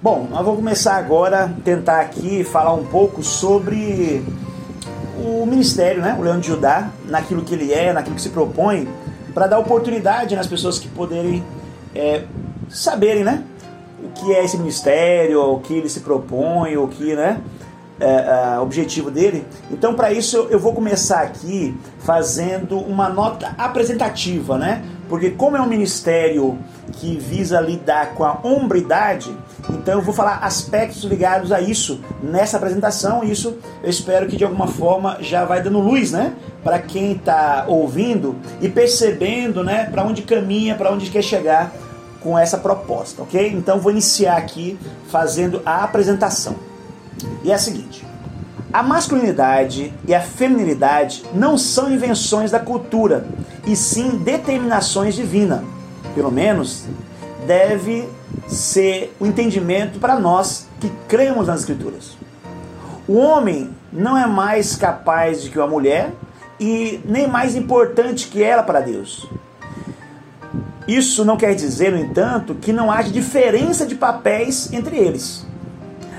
Bom, nós vamos começar agora tentar aqui falar um pouco sobre o ministério, né? O Leão de Judá, naquilo que ele é, naquilo que se propõe, para dar oportunidade nas pessoas que poderem é, saberem, né? O que é esse ministério, o que ele se propõe, o que, né? É, é, objetivo dele. Então, para isso, eu vou começar aqui fazendo uma nota apresentativa, né? Porque como é um ministério que visa lidar com a hombridade, então eu vou falar aspectos ligados a isso nessa apresentação. Isso eu espero que de alguma forma já vai dando luz, né, para quem está ouvindo e percebendo, né, para onde caminha, para onde quer chegar com essa proposta, ok? Então vou iniciar aqui fazendo a apresentação. E é a seguinte: a masculinidade e a feminilidade não são invenções da cultura, e sim determinações divinas. Pelo menos deve ser o entendimento para nós que cremos nas Escrituras. O homem não é mais capaz de que a mulher e nem mais importante que ela para Deus. Isso não quer dizer, no entanto, que não haja diferença de papéis entre eles.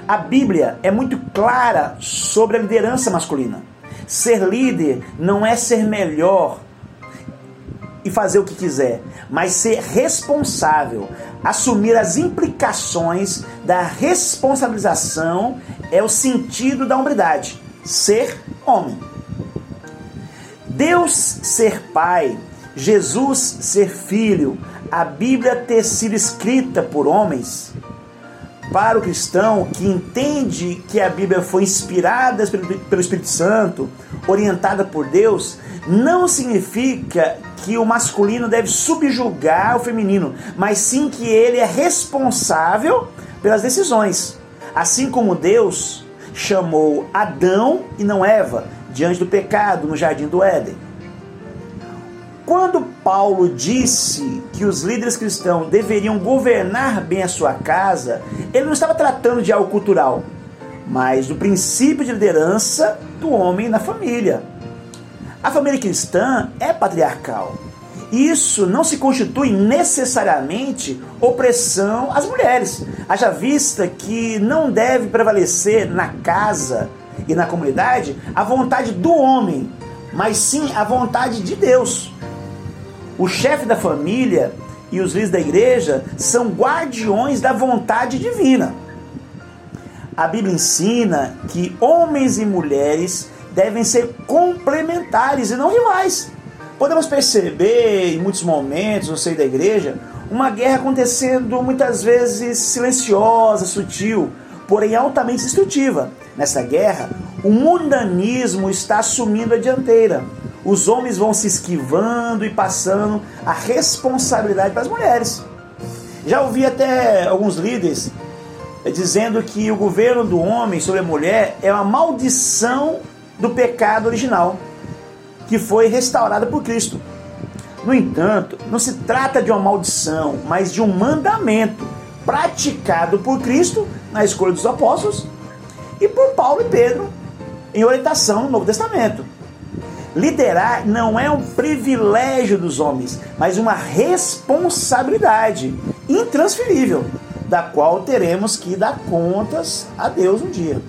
A Bíblia é muito clara sobre a liderança masculina. Ser líder não é ser melhor e fazer o que quiser, mas ser responsável, assumir as implicações da responsabilização é o sentido da hombridade, ser homem. Deus ser pai, Jesus ser filho, a Bíblia ter sido escrita por homens, para o cristão que entende que a Bíblia foi inspirada pelo Espírito Santo, orientada por Deus, não significa que o masculino deve subjugar o feminino, mas sim que ele é responsável pelas decisões. Assim como Deus chamou Adão e não Eva diante do pecado no jardim do Éden. Quando Paulo disse que os líderes cristãos deveriam governar bem a sua casa, ele não estava tratando de algo cultural, mas do princípio de liderança do homem na família. A família cristã é patriarcal. Isso não se constitui necessariamente opressão às mulheres. Haja vista que não deve prevalecer na casa e na comunidade a vontade do homem, mas sim a vontade de Deus. O chefe da família e os líderes da igreja são guardiões da vontade divina. A Bíblia ensina que homens e mulheres devem ser complementares e não rivais. Podemos perceber em muitos momentos no seio da igreja uma guerra acontecendo muitas vezes silenciosa, sutil, porém altamente destrutiva. Nessa guerra, o mundanismo está assumindo a dianteira. Os homens vão se esquivando e passando a responsabilidade para as mulheres. Já ouvi até alguns líderes dizendo que o governo do homem sobre a mulher é uma maldição do pecado original, que foi restaurada por Cristo. No entanto, não se trata de uma maldição, mas de um mandamento praticado por Cristo na escolha dos apóstolos e por Paulo e Pedro em orientação no Novo Testamento. Liderar não é um privilégio dos homens, mas uma responsabilidade intransferível, da qual teremos que dar contas a Deus um dia.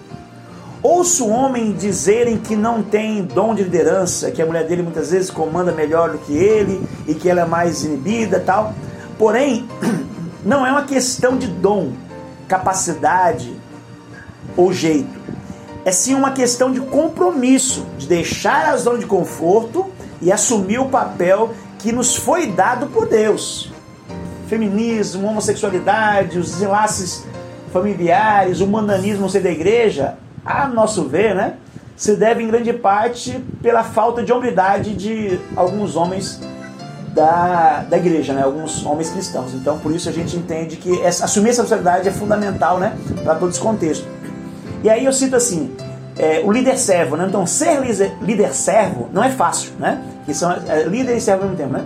Ouço homem dizerem que não tem dom de liderança, que a mulher dele muitas vezes comanda melhor do que ele e que ela é mais inibida tal. Porém, não é uma questão de dom, capacidade ou jeito. É sim uma questão de compromisso, de deixar a zona de conforto e assumir o papel que nos foi dado por Deus. Feminismo, homossexualidade, os enlaces familiares, o mundanismo ser da igreja a nosso ver, né, se deve em grande parte pela falta de hombridade de alguns homens da, da igreja, né, alguns homens cristãos. Então, por isso a gente entende que essa, assumir essa responsabilidade é fundamental né, para todo esse contexto. E aí eu cito assim, é, o líder servo, né? Então, ser líder, servo não é fácil, né? Que são é, líder e servo ao mesmo tempo, né?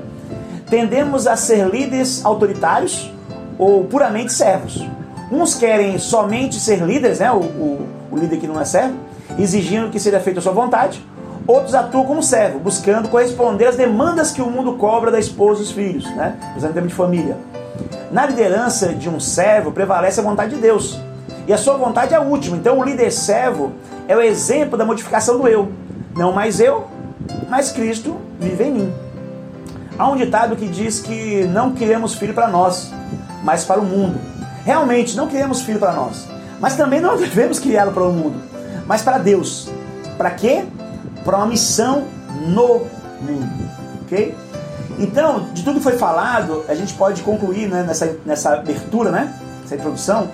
Tendemos a ser líderes autoritários ou puramente servos. Uns querem somente ser líderes, né? O, o, o líder que não é servo, exigindo que seja feita a sua vontade. Outros atuam como servo, buscando corresponder às demandas que o mundo cobra da esposa e dos filhos, né? Usando termo de família. Na liderança de um servo prevalece a vontade de Deus. E a sua vontade é a última. Então o líder servo é o exemplo da modificação do eu. Não mais eu, mas Cristo vive em mim. Há um ditado que diz que não queremos filho para nós, mas para o mundo. Realmente, não queremos filho para nós, mas também não devemos criá-lo para o mundo, mas para Deus. Para quê? Para uma missão no mundo. Ok? Então, de tudo que foi falado, a gente pode concluir né, nessa, nessa abertura, né, essa introdução,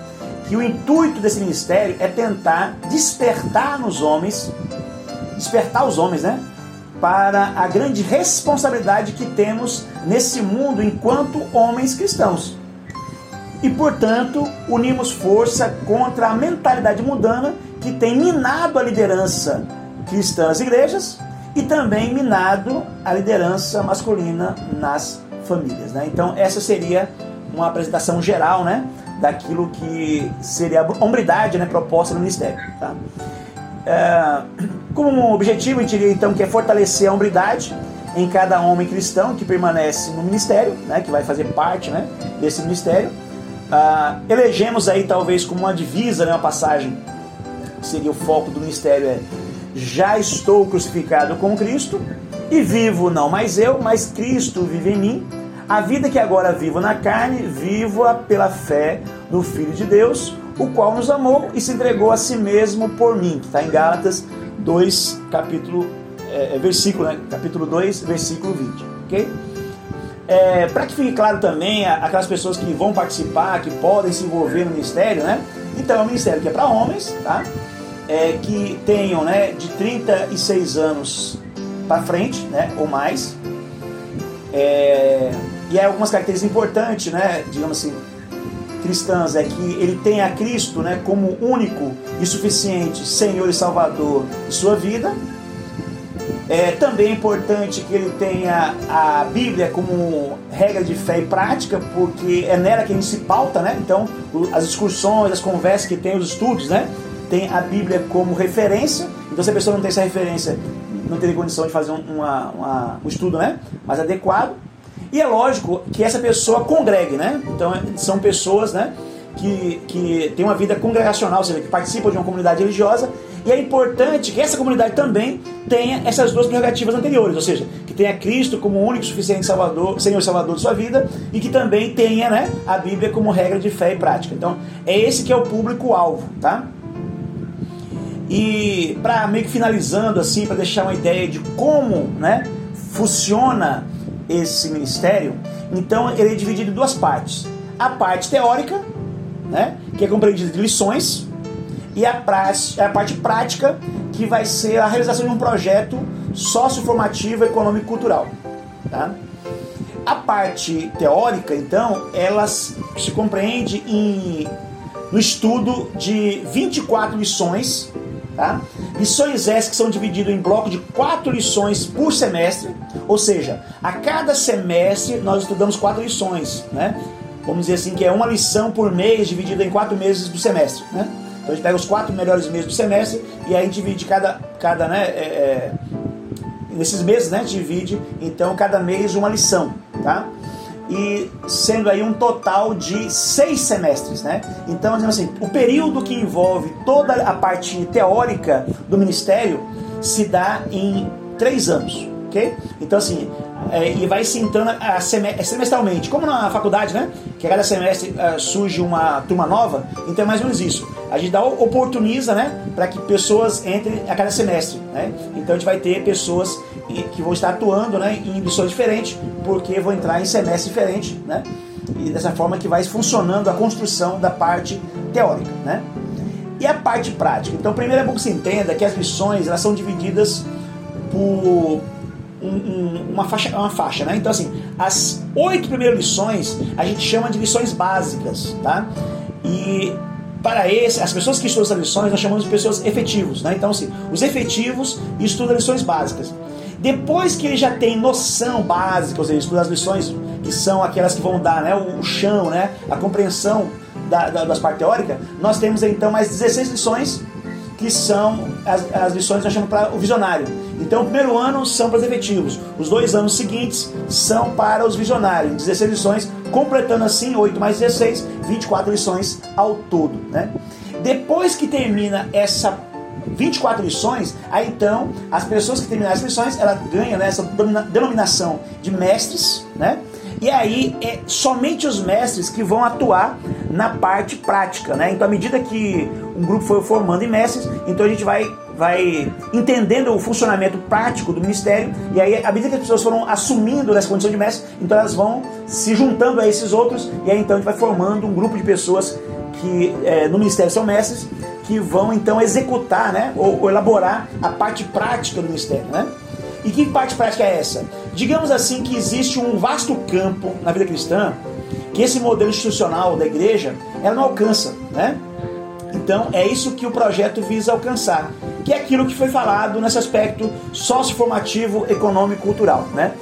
que o intuito desse ministério é tentar despertar nos homens, despertar os homens, né, para a grande responsabilidade que temos nesse mundo enquanto homens cristãos. E, portanto, unimos força contra a mentalidade mundana que tem minado a liderança cristã nas igrejas e também minado a liderança masculina nas famílias. Né? Então, essa seria uma apresentação geral né, daquilo que seria a hombridade né, proposta no ministério. Tá? É, como objetivo, a gente diria então que é fortalecer a hombridade em cada homem cristão que permanece no ministério, né, que vai fazer parte né, desse ministério. Uh, elegemos aí talvez como uma divisa, né, uma passagem que seria o foco do ministério é já estou crucificado com Cristo e vivo não mais eu, mas Cristo vive em mim. A vida que agora vivo na carne, vivo-a pela fé no Filho de Deus, o qual nos amou e se entregou a si mesmo por mim, que está em Gálatas 2, capítulo, é, é versículo, né? capítulo 2, versículo 20. Ok? É, Para que fique claro também, aquelas pessoas que vão participar, que podem se envolver no ministério, né? Então é um ministério que é para homens, tá? É, que tenham né, de 36 anos para frente, né, ou mais. É, e há algumas características importantes, né, digamos assim, cristãs, é que ele tenha Cristo né, como único e suficiente Senhor e Salvador de sua vida. É também importante que ele tenha a Bíblia como regra de fé e prática, porque é nela que a gente se pauta, né? Então, as discussões, as conversas que tem, os estudos, né? Tem a Bíblia como referência. Então, se a pessoa não tem essa referência, não teria condição de fazer uma, uma, um estudo né? mais adequado. E é lógico que essa pessoa congregue, né? Então são pessoas, né? Que, que têm uma vida congregacional, ou seja, que participam de uma comunidade religiosa, e é importante que essa comunidade também tenha essas duas prerrogativas anteriores, ou seja, que tenha Cristo como único suficiente Salvador, Senhor e Salvador de sua vida, e que também tenha né, a Bíblia como regra de fé e prática. Então, é esse que é o público-alvo, tá? E para meio que finalizando assim, para deixar uma ideia de como, né, funciona esse ministério, então ele é dividido em duas partes. A parte teórica, né, que é compreendida de lições, e a, a parte prática, que vai ser a realização de um projeto socioformativo, econômico e cultural. Tá? A parte teórica, então, ela se compreende em, no estudo de 24 lições Tá? Lições essas que são divididas em bloco de quatro lições por semestre, ou seja, a cada semestre nós estudamos quatro lições, né? Vamos dizer assim que é uma lição por mês dividida em quatro meses do semestre, né? Então a gente pega os quatro melhores meses do semestre e aí divide cada, cada né, é, é, nesses meses, né, divide então cada mês uma lição, tá? E sendo aí um total de seis semestres, né? Então, assim, o período que envolve toda a parte teórica do ministério se dá em três anos, ok? Então, assim, é, e vai se entrando a semestralmente, como na faculdade, né? Que a cada semestre uh, surge uma turma nova, então é mais ou menos isso. A gente dá oportuniza, né? Para que pessoas entrem a cada semestre, né? Então a gente vai ter pessoas que vão estar atuando né, em lições diferentes, porque vão entrar em semestre diferente, né? E dessa forma que vai funcionando a construção da parte teórica, né? E a parte prática. Então, primeiro é bom que você entenda que as lições elas são divididas por um, um, uma, faixa, uma faixa, né? Então, assim, as oito primeiras lições a gente chama de lições básicas, tá? E para esse, as pessoas que estudam essas lições nós chamamos de pessoas efetivos, né? Então, assim, os efetivos estudam lições básicas. Depois que ele já tem noção básica, ou seja, estuda as lições que são aquelas que vão dar né, o, chão, né, a compreensão da, da, das partes teóricas, nós temos então mais 16 lições que são as, as lições que nós chamamos para o visionário. Então, o primeiro ano são para os efetivos, os dois anos seguintes são para os visionários, 16 lições completando assim 8 mais 16, 24 lições ao todo. Né? Depois que termina essa 24 lições, aí então as pessoas que terminarem as lições, ela ganha né, essa denominação de mestres, né? E aí é somente os mestres que vão atuar na parte prática, né? Então à medida que um grupo foi formando em mestres, então a gente vai vai entendendo o funcionamento prático do ministério, e aí, à medida que as pessoas foram assumindo essa condição de mestre, então elas vão se juntando a esses outros, e aí então a gente vai formando um grupo de pessoas que é, no ministério são mestres, que vão então executar, né, ou, ou elaborar a parte prática do ministério, né? E que parte prática é essa? Digamos assim que existe um vasto campo na vida cristã que esse modelo institucional da igreja ela não alcança, né? Então é isso que o projeto visa alcançar, que é aquilo que foi falado nesse aspecto socioformativo, econômico, cultural, né?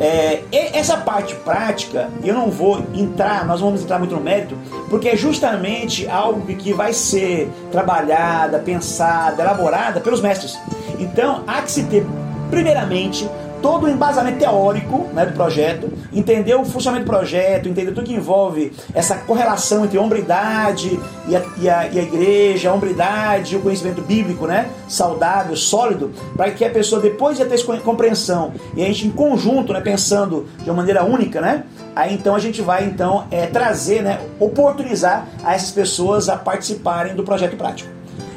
É, essa parte prática, eu não vou entrar, nós vamos entrar muito no mérito, porque é justamente algo que vai ser trabalhada, pensada, elaborada pelos mestres. Então há que se ter, primeiramente, todo o embasamento teórico né, do projeto, entender o funcionamento do projeto, entender tudo que envolve essa correlação entre hombridade e a, e a, e a igreja, a hombridade e o conhecimento bíblico, né, saudável, sólido, para que a pessoa, depois de ter essa compreensão e a gente em conjunto, né, pensando de uma maneira única, né, aí então a gente vai então é, trazer, né, oportunizar a essas pessoas a participarem do projeto prático.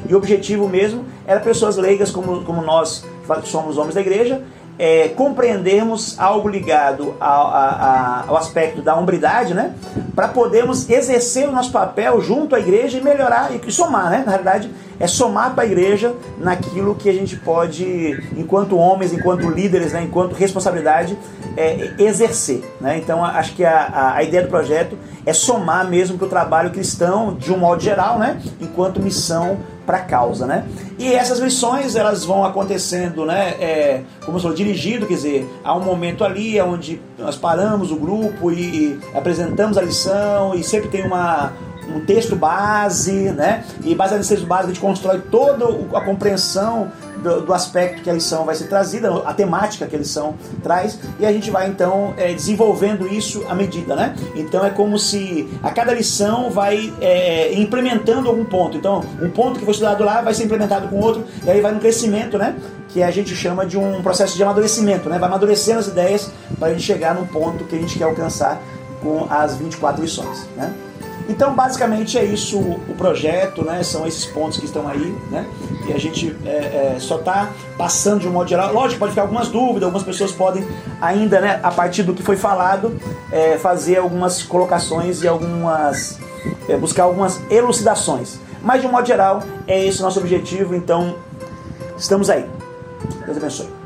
E o objetivo mesmo era pessoas leigas como, como nós somos homens da igreja, é, compreendermos algo ligado ao, a, ao aspecto da hombridade, né? Para podermos exercer o nosso papel junto à igreja e melhorar e somar, né? Na realidade, é somar para a igreja naquilo que a gente pode, enquanto homens, enquanto líderes, né? enquanto responsabilidade, é, exercer. Né? Então, acho que a, a, a ideia do projeto é somar mesmo para o trabalho cristão, de um modo geral, né? enquanto missão para a causa, né? E essas lições elas vão acontecendo, né? É, como eu falou, dirigido, quer dizer, há um momento ali onde nós paramos o grupo e, e apresentamos a lição e sempre tem uma um texto base, né? E baseado nesse texto base a gente constrói toda a compreensão do, do, aspecto que a lição vai ser trazida, a temática que a lição traz, e a gente vai então é, desenvolvendo isso à medida, né? Então é como se a cada lição vai é, implementando algum ponto. Então, um ponto que foi estudado lá vai ser implementado com outro, e aí vai no crescimento, né? Que a gente chama de um processo de amadurecimento, né? Vai amadurecendo as ideias para a gente chegar no ponto que a gente quer alcançar com as 24 lições, né? Então, basicamente é isso o projeto, né? São esses pontos que estão aí, né? E a gente é, é, só está passando de um modo geral. Lógico, pode ficar algumas dúvidas, algumas pessoas podem ainda, né? A partir do que foi falado, é, fazer algumas colocações e algumas é, buscar algumas elucidações. Mas de um modo geral, é esse o nosso objetivo. Então, estamos aí. Deus abençoe.